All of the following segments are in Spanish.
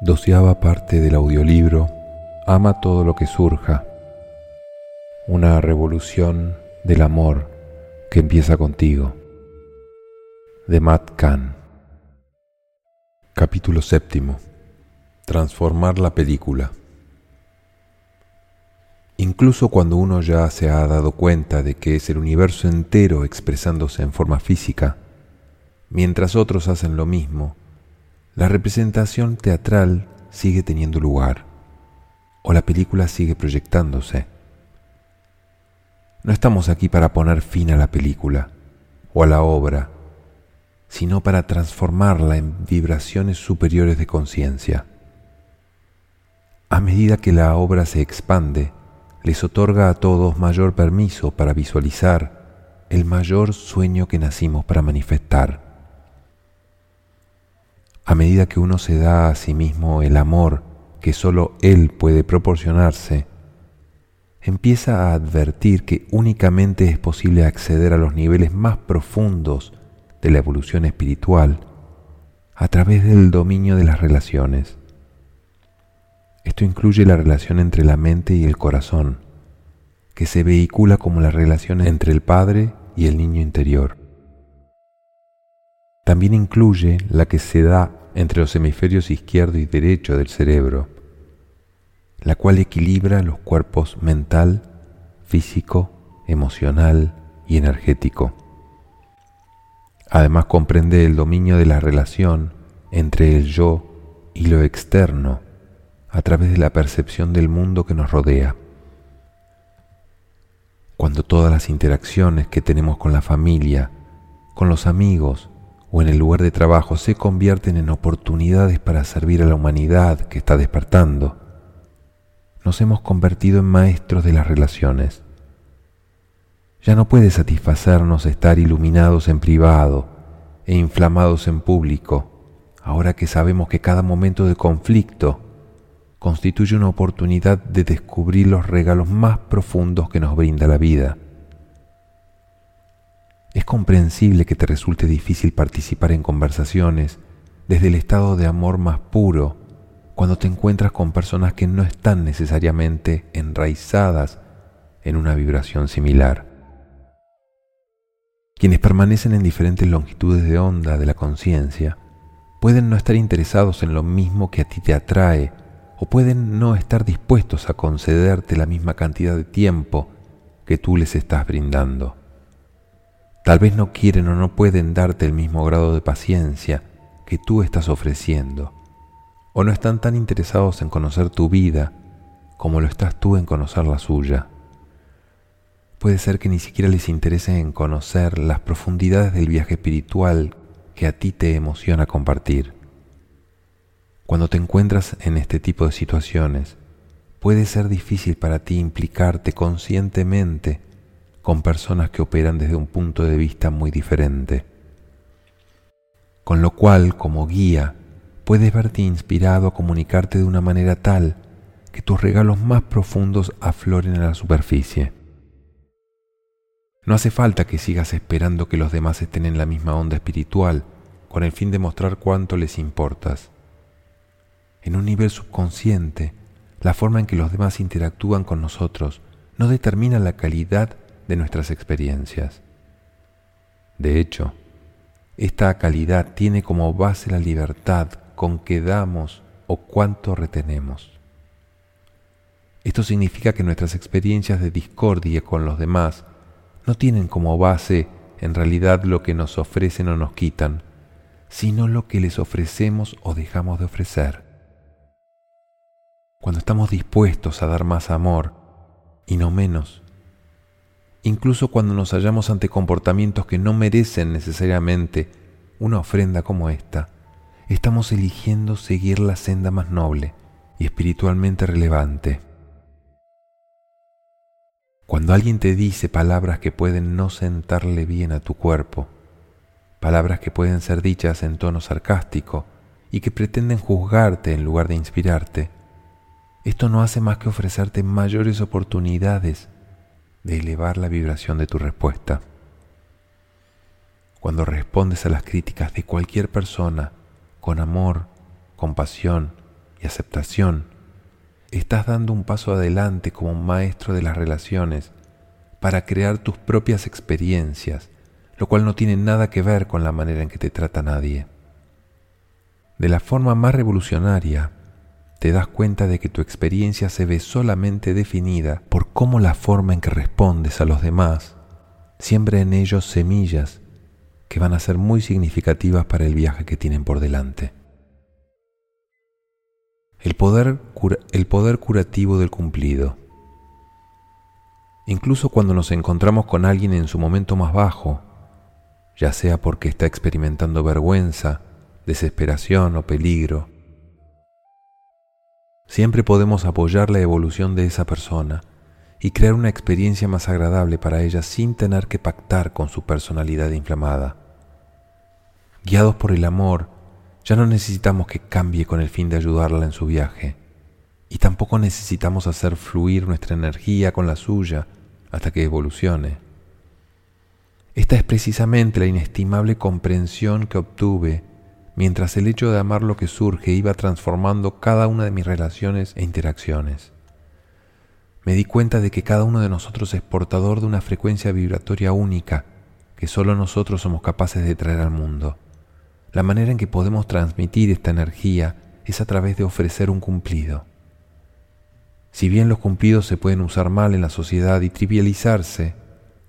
Doceava parte del audiolibro Ama todo lo que surja. Una revolución del amor que empieza contigo. De Matt Kahn. Capítulo séptimo. Transformar la película. Incluso cuando uno ya se ha dado cuenta de que es el universo entero expresándose en forma física, mientras otros hacen lo mismo, la representación teatral sigue teniendo lugar o la película sigue proyectándose. No estamos aquí para poner fin a la película o a la obra, sino para transformarla en vibraciones superiores de conciencia. A medida que la obra se expande, les otorga a todos mayor permiso para visualizar el mayor sueño que nacimos para manifestar a medida que uno se da a sí mismo el amor que sólo Él puede proporcionarse, empieza a advertir que únicamente es posible acceder a los niveles más profundos de la evolución espiritual a través del dominio de las relaciones. Esto incluye la relación entre la mente y el corazón, que se vehicula como la relación entre el Padre y el niño interior. También incluye la que se da entre los hemisferios izquierdo y derecho del cerebro, la cual equilibra los cuerpos mental, físico, emocional y energético. Además comprende el dominio de la relación entre el yo y lo externo a través de la percepción del mundo que nos rodea. Cuando todas las interacciones que tenemos con la familia, con los amigos o en el lugar de trabajo se convierten en oportunidades para servir a la humanidad que está despertando. Nos hemos convertido en maestros de las relaciones. Ya no puede satisfacernos estar iluminados en privado e inflamados en público, ahora que sabemos que cada momento de conflicto constituye una oportunidad de descubrir los regalos más profundos que nos brinda la vida es comprensible que te resulte difícil participar en conversaciones desde el estado de amor más puro cuando te encuentras con personas que no están necesariamente enraizadas en una vibración similar. Quienes permanecen en diferentes longitudes de onda de la conciencia pueden no estar interesados en lo mismo que a ti te atrae o pueden no estar dispuestos a concederte la misma cantidad de tiempo que tú les estás brindando. Tal vez no quieren o no pueden darte el mismo grado de paciencia que tú estás ofreciendo, o no están tan interesados en conocer tu vida como lo estás tú en conocer la suya. Puede ser que ni siquiera les interese en conocer las profundidades del viaje espiritual que a ti te emociona compartir. Cuando te encuentras en este tipo de situaciones, puede ser difícil para ti implicarte conscientemente con personas que operan desde un punto de vista muy diferente. Con lo cual, como guía, puedes verte inspirado a comunicarte de una manera tal que tus regalos más profundos afloren a la superficie. No hace falta que sigas esperando que los demás estén en la misma onda espiritual con el fin de mostrar cuánto les importas. En un nivel subconsciente, la forma en que los demás interactúan con nosotros no determina la calidad de nuestras experiencias. De hecho, esta calidad tiene como base la libertad con que damos o cuánto retenemos. Esto significa que nuestras experiencias de discordia con los demás no tienen como base en realidad lo que nos ofrecen o nos quitan, sino lo que les ofrecemos o dejamos de ofrecer. Cuando estamos dispuestos a dar más amor y no menos, incluso cuando nos hallamos ante comportamientos que no merecen necesariamente una ofrenda como esta, estamos eligiendo seguir la senda más noble y espiritualmente relevante. Cuando alguien te dice palabras que pueden no sentarle bien a tu cuerpo, palabras que pueden ser dichas en tono sarcástico y que pretenden juzgarte en lugar de inspirarte, esto no hace más que ofrecerte mayores oportunidades de elevar la vibración de tu respuesta. Cuando respondes a las críticas de cualquier persona con amor, compasión y aceptación, estás dando un paso adelante como un maestro de las relaciones para crear tus propias experiencias, lo cual no tiene nada que ver con la manera en que te trata nadie. De la forma más revolucionaria, te das cuenta de que tu experiencia se ve solamente definida por cómo la forma en que respondes a los demás siembra en ellos semillas que van a ser muy significativas para el viaje que tienen por delante. El poder, el poder curativo del cumplido. Incluso cuando nos encontramos con alguien en su momento más bajo, ya sea porque está experimentando vergüenza, desesperación o peligro, siempre podemos apoyar la evolución de esa persona y crear una experiencia más agradable para ella sin tener que pactar con su personalidad inflamada. Guiados por el amor, ya no necesitamos que cambie con el fin de ayudarla en su viaje, y tampoco necesitamos hacer fluir nuestra energía con la suya hasta que evolucione. Esta es precisamente la inestimable comprensión que obtuve mientras el hecho de amar lo que surge iba transformando cada una de mis relaciones e interacciones. Me di cuenta de que cada uno de nosotros es portador de una frecuencia vibratoria única que solo nosotros somos capaces de traer al mundo. La manera en que podemos transmitir esta energía es a través de ofrecer un cumplido. Si bien los cumplidos se pueden usar mal en la sociedad y trivializarse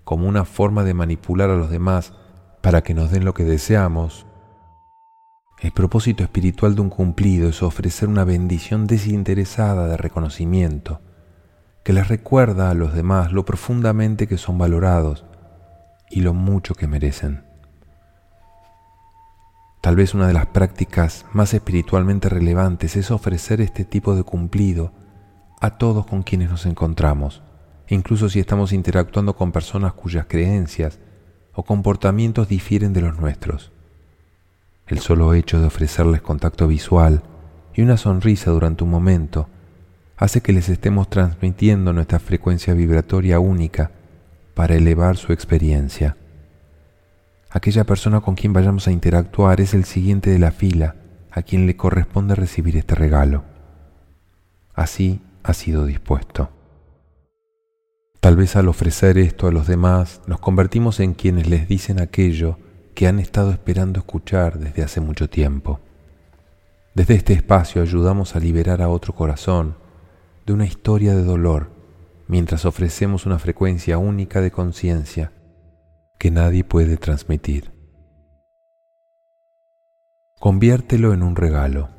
como una forma de manipular a los demás para que nos den lo que deseamos, el propósito espiritual de un cumplido es ofrecer una bendición desinteresada de reconocimiento, que les recuerda a los demás lo profundamente que son valorados y lo mucho que merecen. Tal vez una de las prácticas más espiritualmente relevantes es ofrecer este tipo de cumplido a todos con quienes nos encontramos, incluso si estamos interactuando con personas cuyas creencias o comportamientos difieren de los nuestros. El solo hecho de ofrecerles contacto visual y una sonrisa durante un momento hace que les estemos transmitiendo nuestra frecuencia vibratoria única para elevar su experiencia aquella persona con quien vayamos a interactuar es el siguiente de la fila a quien le corresponde recibir este regalo. Así ha sido dispuesto. Tal vez al ofrecer esto a los demás nos convertimos en quienes les dicen aquello que han estado esperando escuchar desde hace mucho tiempo. Desde este espacio ayudamos a liberar a otro corazón de una historia de dolor mientras ofrecemos una frecuencia única de conciencia que nadie puede transmitir. Conviértelo en un regalo.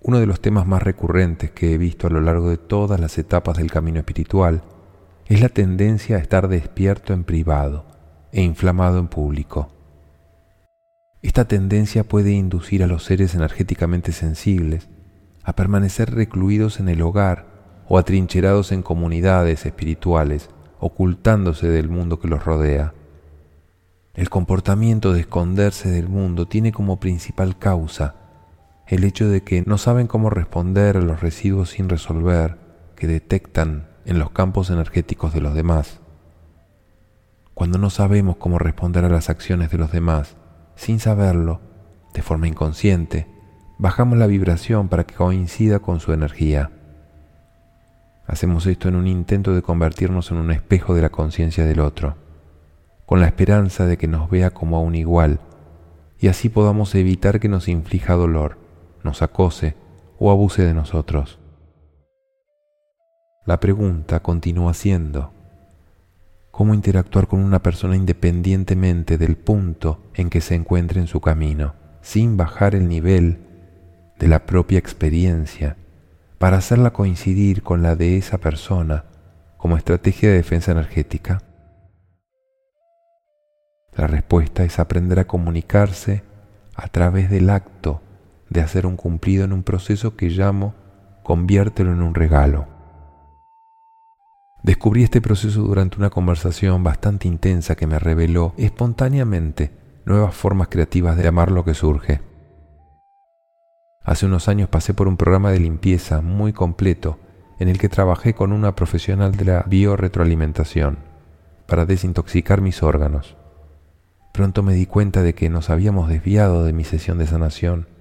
Uno de los temas más recurrentes que he visto a lo largo de todas las etapas del camino espiritual es la tendencia a estar despierto en privado e inflamado en público. Esta tendencia puede inducir a los seres energéticamente sensibles a permanecer recluidos en el hogar o atrincherados en comunidades espirituales ocultándose del mundo que los rodea. El comportamiento de esconderse del mundo tiene como principal causa el hecho de que no saben cómo responder a los residuos sin resolver que detectan en los campos energéticos de los demás. Cuando no sabemos cómo responder a las acciones de los demás, sin saberlo, de forma inconsciente, bajamos la vibración para que coincida con su energía. Hacemos esto en un intento de convertirnos en un espejo de la conciencia del otro, con la esperanza de que nos vea como a un igual, y así podamos evitar que nos inflija dolor, nos acose o abuse de nosotros. La pregunta continúa siendo, ¿cómo interactuar con una persona independientemente del punto en que se encuentre en su camino, sin bajar el nivel de la propia experiencia para hacerla coincidir con la de esa persona como estrategia de defensa energética? La respuesta es aprender a comunicarse a través del acto de hacer un cumplido en un proceso que llamo conviértelo en un regalo. Descubrí este proceso durante una conversación bastante intensa que me reveló espontáneamente nuevas formas creativas de amar lo que surge. Hace unos años pasé por un programa de limpieza muy completo en el que trabajé con una profesional de la biorretroalimentación para desintoxicar mis órganos. Pronto me di cuenta de que nos habíamos desviado de mi sesión de sanación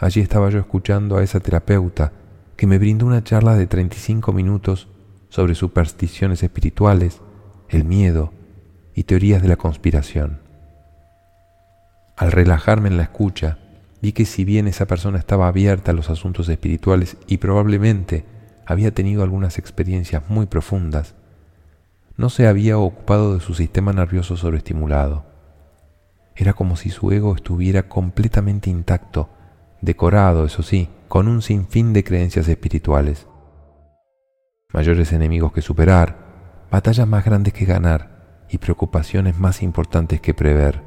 allí estaba yo escuchando a esa terapeuta que me brindó una charla de 35 minutos sobre supersticiones espirituales, el miedo y teorías de la conspiración. Al relajarme en la escucha, vi que si bien esa persona estaba abierta a los asuntos espirituales y probablemente había tenido algunas experiencias muy profundas, no se había ocupado de su sistema nervioso sobreestimulado. Era como si su ego estuviera completamente intacto, decorado, eso sí, con un sinfín de creencias espirituales. Mayores enemigos que superar, batallas más grandes que ganar y preocupaciones más importantes que prever.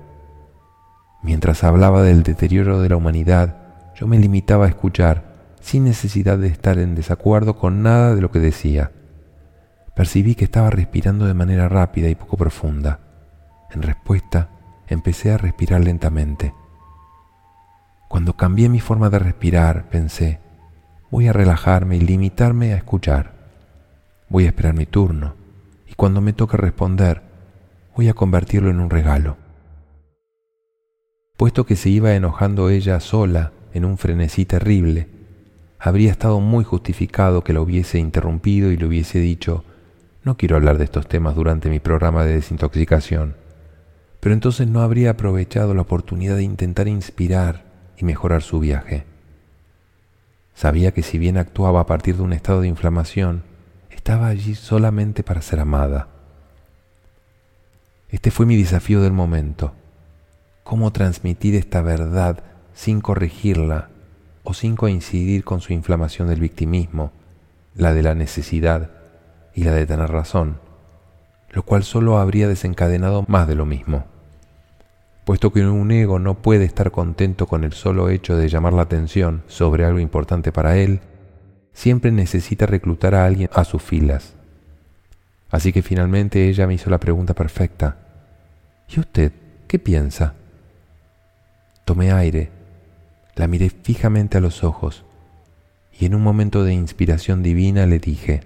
Mientras hablaba del deterioro de la humanidad, yo me limitaba a escuchar, sin necesidad de estar en desacuerdo con nada de lo que decía percibí que estaba respirando de manera rápida y poco profunda. En respuesta, empecé a respirar lentamente. Cuando cambié mi forma de respirar, pensé, voy a relajarme y limitarme a escuchar. Voy a esperar mi turno y cuando me toque responder, voy a convertirlo en un regalo. Puesto que se iba enojando ella sola en un frenesí terrible, habría estado muy justificado que la hubiese interrumpido y le hubiese dicho, no quiero hablar de estos temas durante mi programa de desintoxicación, pero entonces no habría aprovechado la oportunidad de intentar inspirar y mejorar su viaje. Sabía que si bien actuaba a partir de un estado de inflamación, estaba allí solamente para ser amada. Este fue mi desafío del momento. ¿Cómo transmitir esta verdad sin corregirla o sin coincidir con su inflamación del victimismo, la de la necesidad y la de tener razón, lo cual solo habría desencadenado más de lo mismo. Puesto que un ego no puede estar contento con el solo hecho de llamar la atención sobre algo importante para él, siempre necesita reclutar a alguien a sus filas. Así que finalmente ella me hizo la pregunta perfecta. ¿Y usted qué piensa? Tomé aire, la miré fijamente a los ojos y en un momento de inspiración divina le dije,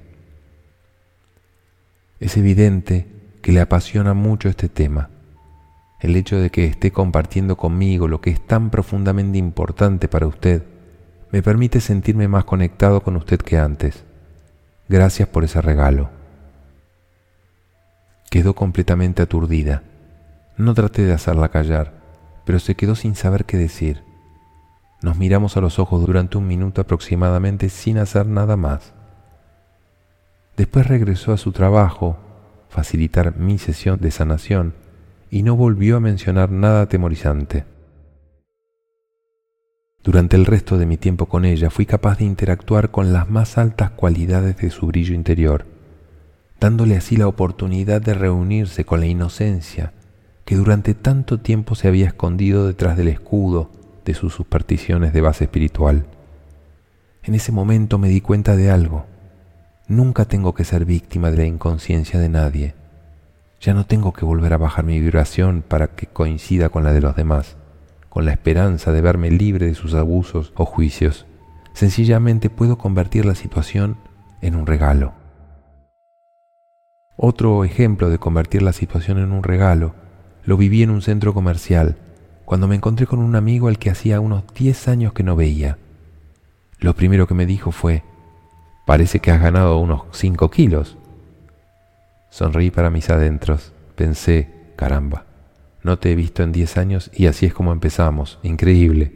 es evidente que le apasiona mucho este tema. El hecho de que esté compartiendo conmigo lo que es tan profundamente importante para usted me permite sentirme más conectado con usted que antes. Gracias por ese regalo. Quedó completamente aturdida. No traté de hacerla callar, pero se quedó sin saber qué decir. Nos miramos a los ojos durante un minuto aproximadamente sin hacer nada más. Después regresó a su trabajo, facilitar mi sesión de sanación, y no volvió a mencionar nada atemorizante. Durante el resto de mi tiempo con ella fui capaz de interactuar con las más altas cualidades de su brillo interior, dándole así la oportunidad de reunirse con la inocencia que durante tanto tiempo se había escondido detrás del escudo de sus supersticiones de base espiritual. En ese momento me di cuenta de algo. Nunca tengo que ser víctima de la inconsciencia de nadie. Ya no tengo que volver a bajar mi vibración para que coincida con la de los demás, con la esperanza de verme libre de sus abusos o juicios. Sencillamente puedo convertir la situación en un regalo. Otro ejemplo de convertir la situación en un regalo lo viví en un centro comercial, cuando me encontré con un amigo al que hacía unos 10 años que no veía. Lo primero que me dijo fue, Parece que has ganado unos cinco kilos. Sonreí para mis adentros. Pensé, caramba, no te he visto en diez años y así es como empezamos. Increíble.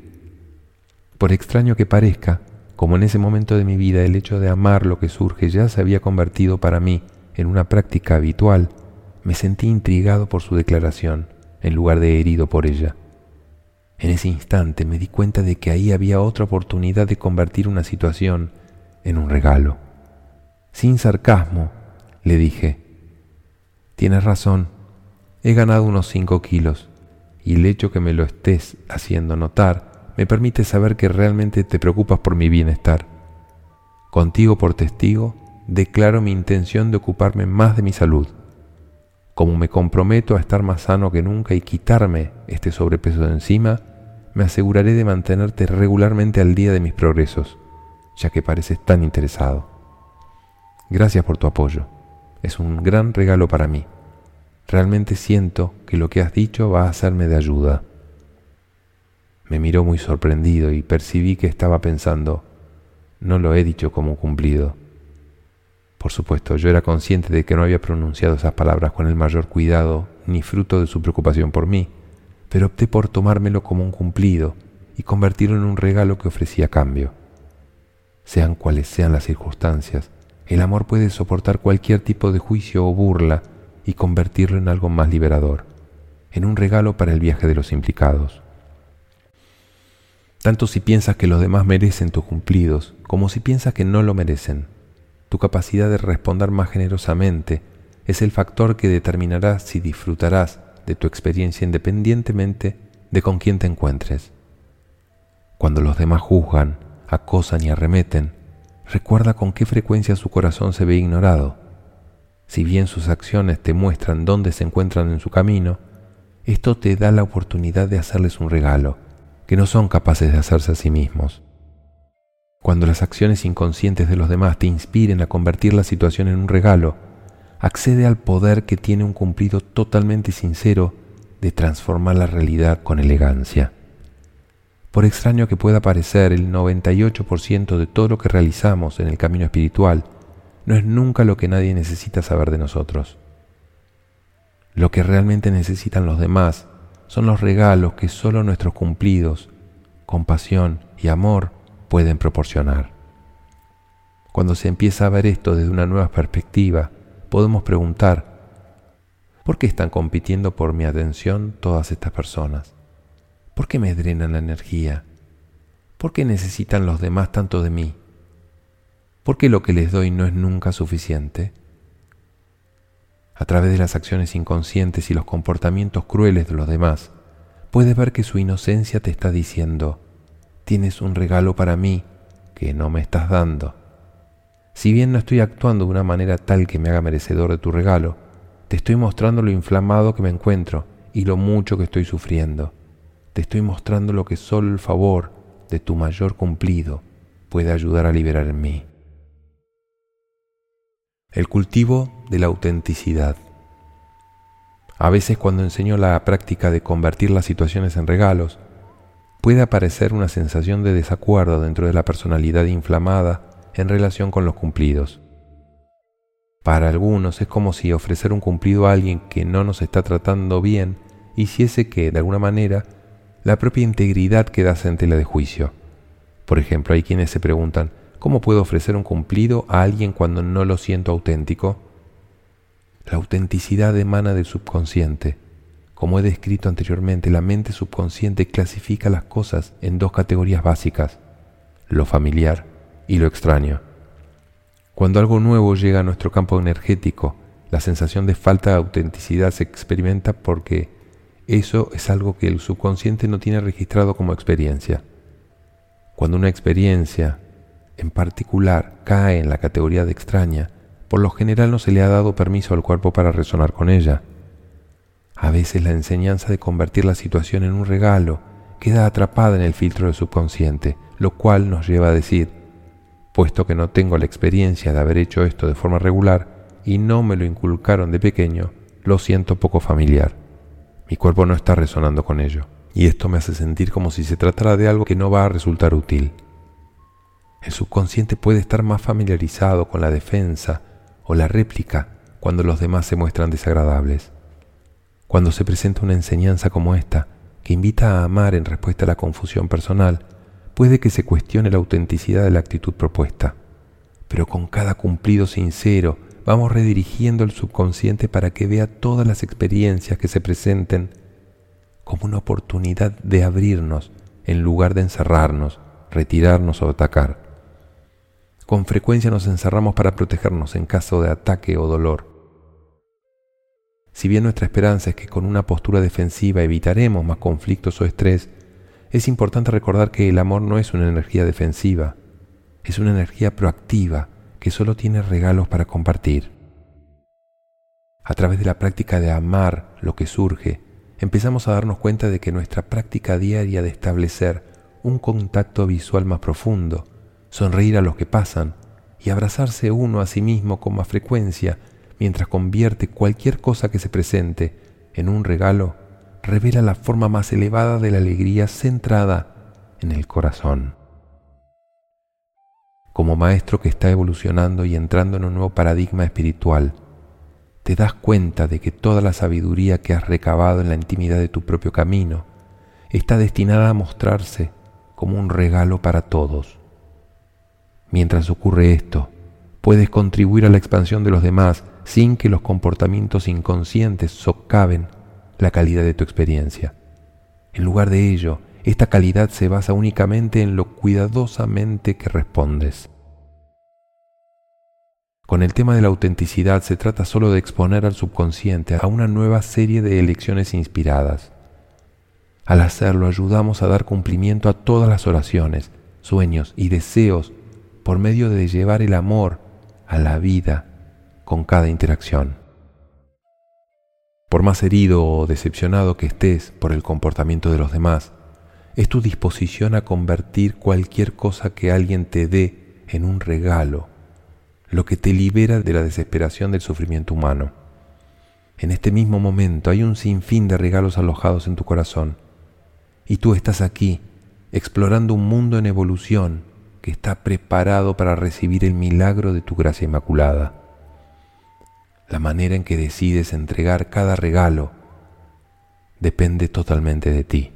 Por extraño que parezca, como en ese momento de mi vida el hecho de amar lo que surge ya se había convertido para mí en una práctica habitual, me sentí intrigado por su declaración, en lugar de herido por ella. En ese instante me di cuenta de que ahí había otra oportunidad de convertir una situación en un regalo. Sin sarcasmo, le dije, tienes razón, he ganado unos cinco kilos y el hecho que me lo estés haciendo notar me permite saber que realmente te preocupas por mi bienestar. Contigo por testigo, declaro mi intención de ocuparme más de mi salud. Como me comprometo a estar más sano que nunca y quitarme este sobrepeso de encima, me aseguraré de mantenerte regularmente al día de mis progresos ya que pareces tan interesado. Gracias por tu apoyo. Es un gran regalo para mí. Realmente siento que lo que has dicho va a serme de ayuda. Me miró muy sorprendido y percibí que estaba pensando, no lo he dicho como cumplido. Por supuesto, yo era consciente de que no había pronunciado esas palabras con el mayor cuidado ni fruto de su preocupación por mí, pero opté por tomármelo como un cumplido y convertirlo en un regalo que ofrecía cambio. Sean cuales sean las circunstancias, el amor puede soportar cualquier tipo de juicio o burla y convertirlo en algo más liberador, en un regalo para el viaje de los implicados. Tanto si piensas que los demás merecen tus cumplidos, como si piensas que no lo merecen. Tu capacidad de responder más generosamente es el factor que determinará si disfrutarás de tu experiencia independientemente de con quién te encuentres. Cuando los demás juzgan, acosan y arremeten, recuerda con qué frecuencia su corazón se ve ignorado. Si bien sus acciones te muestran dónde se encuentran en su camino, esto te da la oportunidad de hacerles un regalo que no son capaces de hacerse a sí mismos. Cuando las acciones inconscientes de los demás te inspiren a convertir la situación en un regalo, accede al poder que tiene un cumplido totalmente sincero de transformar la realidad con elegancia. Por extraño que pueda parecer, el 98% de todo lo que realizamos en el camino espiritual no es nunca lo que nadie necesita saber de nosotros. Lo que realmente necesitan los demás son los regalos que solo nuestros cumplidos, compasión y amor pueden proporcionar. Cuando se empieza a ver esto desde una nueva perspectiva, podemos preguntar, ¿por qué están compitiendo por mi atención todas estas personas? ¿Por qué me drenan la energía? ¿Por qué necesitan los demás tanto de mí? ¿Por qué lo que les doy no es nunca suficiente? A través de las acciones inconscientes y los comportamientos crueles de los demás, puedes ver que su inocencia te está diciendo, tienes un regalo para mí que no me estás dando. Si bien no estoy actuando de una manera tal que me haga merecedor de tu regalo, te estoy mostrando lo inflamado que me encuentro y lo mucho que estoy sufriendo te estoy mostrando lo que solo el favor de tu mayor cumplido puede ayudar a liberar en mí. El cultivo de la autenticidad. A veces cuando enseño la práctica de convertir las situaciones en regalos, puede aparecer una sensación de desacuerdo dentro de la personalidad inflamada en relación con los cumplidos. Para algunos es como si ofrecer un cumplido a alguien que no nos está tratando bien hiciese que, de alguna manera, la propia integridad queda en tela de juicio. Por ejemplo, hay quienes se preguntan, ¿cómo puedo ofrecer un cumplido a alguien cuando no lo siento auténtico? La autenticidad emana del subconsciente. Como he descrito anteriormente, la mente subconsciente clasifica las cosas en dos categorías básicas, lo familiar y lo extraño. Cuando algo nuevo llega a nuestro campo energético, la sensación de falta de autenticidad se experimenta porque eso es algo que el subconsciente no tiene registrado como experiencia. Cuando una experiencia en particular cae en la categoría de extraña, por lo general no se le ha dado permiso al cuerpo para resonar con ella. A veces la enseñanza de convertir la situación en un regalo queda atrapada en el filtro del subconsciente, lo cual nos lleva a decir, puesto que no tengo la experiencia de haber hecho esto de forma regular y no me lo inculcaron de pequeño, lo siento poco familiar. Mi cuerpo no está resonando con ello, y esto me hace sentir como si se tratara de algo que no va a resultar útil. El subconsciente puede estar más familiarizado con la defensa o la réplica cuando los demás se muestran desagradables. Cuando se presenta una enseñanza como esta, que invita a amar en respuesta a la confusión personal, puede que se cuestione la autenticidad de la actitud propuesta. Pero con cada cumplido sincero vamos redirigiendo el subconsciente para que vea todas las experiencias que se presenten como una oportunidad de abrirnos en lugar de encerrarnos, retirarnos o atacar. Con frecuencia nos encerramos para protegernos en caso de ataque o dolor. Si bien nuestra esperanza es que con una postura defensiva evitaremos más conflictos o estrés, es importante recordar que el amor no es una energía defensiva, es una energía proactiva que solo tiene regalos para compartir. A través de la práctica de amar lo que surge, empezamos a darnos cuenta de que nuestra práctica diaria de establecer un contacto visual más profundo, sonreír a los que pasan y abrazarse uno a sí mismo con más frecuencia mientras convierte cualquier cosa que se presente en un regalo, revela la forma más elevada de la alegría centrada en el corazón. Como maestro que está evolucionando y entrando en un nuevo paradigma espiritual, te das cuenta de que toda la sabiduría que has recabado en la intimidad de tu propio camino está destinada a mostrarse como un regalo para todos. Mientras ocurre esto, puedes contribuir a la expansión de los demás sin que los comportamientos inconscientes socaven la calidad de tu experiencia. En lugar de ello, esta calidad se basa únicamente en lo cuidadosamente que respondes. Con el tema de la autenticidad se trata solo de exponer al subconsciente a una nueva serie de elecciones inspiradas. Al hacerlo ayudamos a dar cumplimiento a todas las oraciones, sueños y deseos por medio de llevar el amor a la vida con cada interacción. Por más herido o decepcionado que estés por el comportamiento de los demás, es tu disposición a convertir cualquier cosa que alguien te dé en un regalo lo que te libera de la desesperación del sufrimiento humano. En este mismo momento hay un sinfín de regalos alojados en tu corazón y tú estás aquí explorando un mundo en evolución que está preparado para recibir el milagro de tu gracia inmaculada. La manera en que decides entregar cada regalo depende totalmente de ti.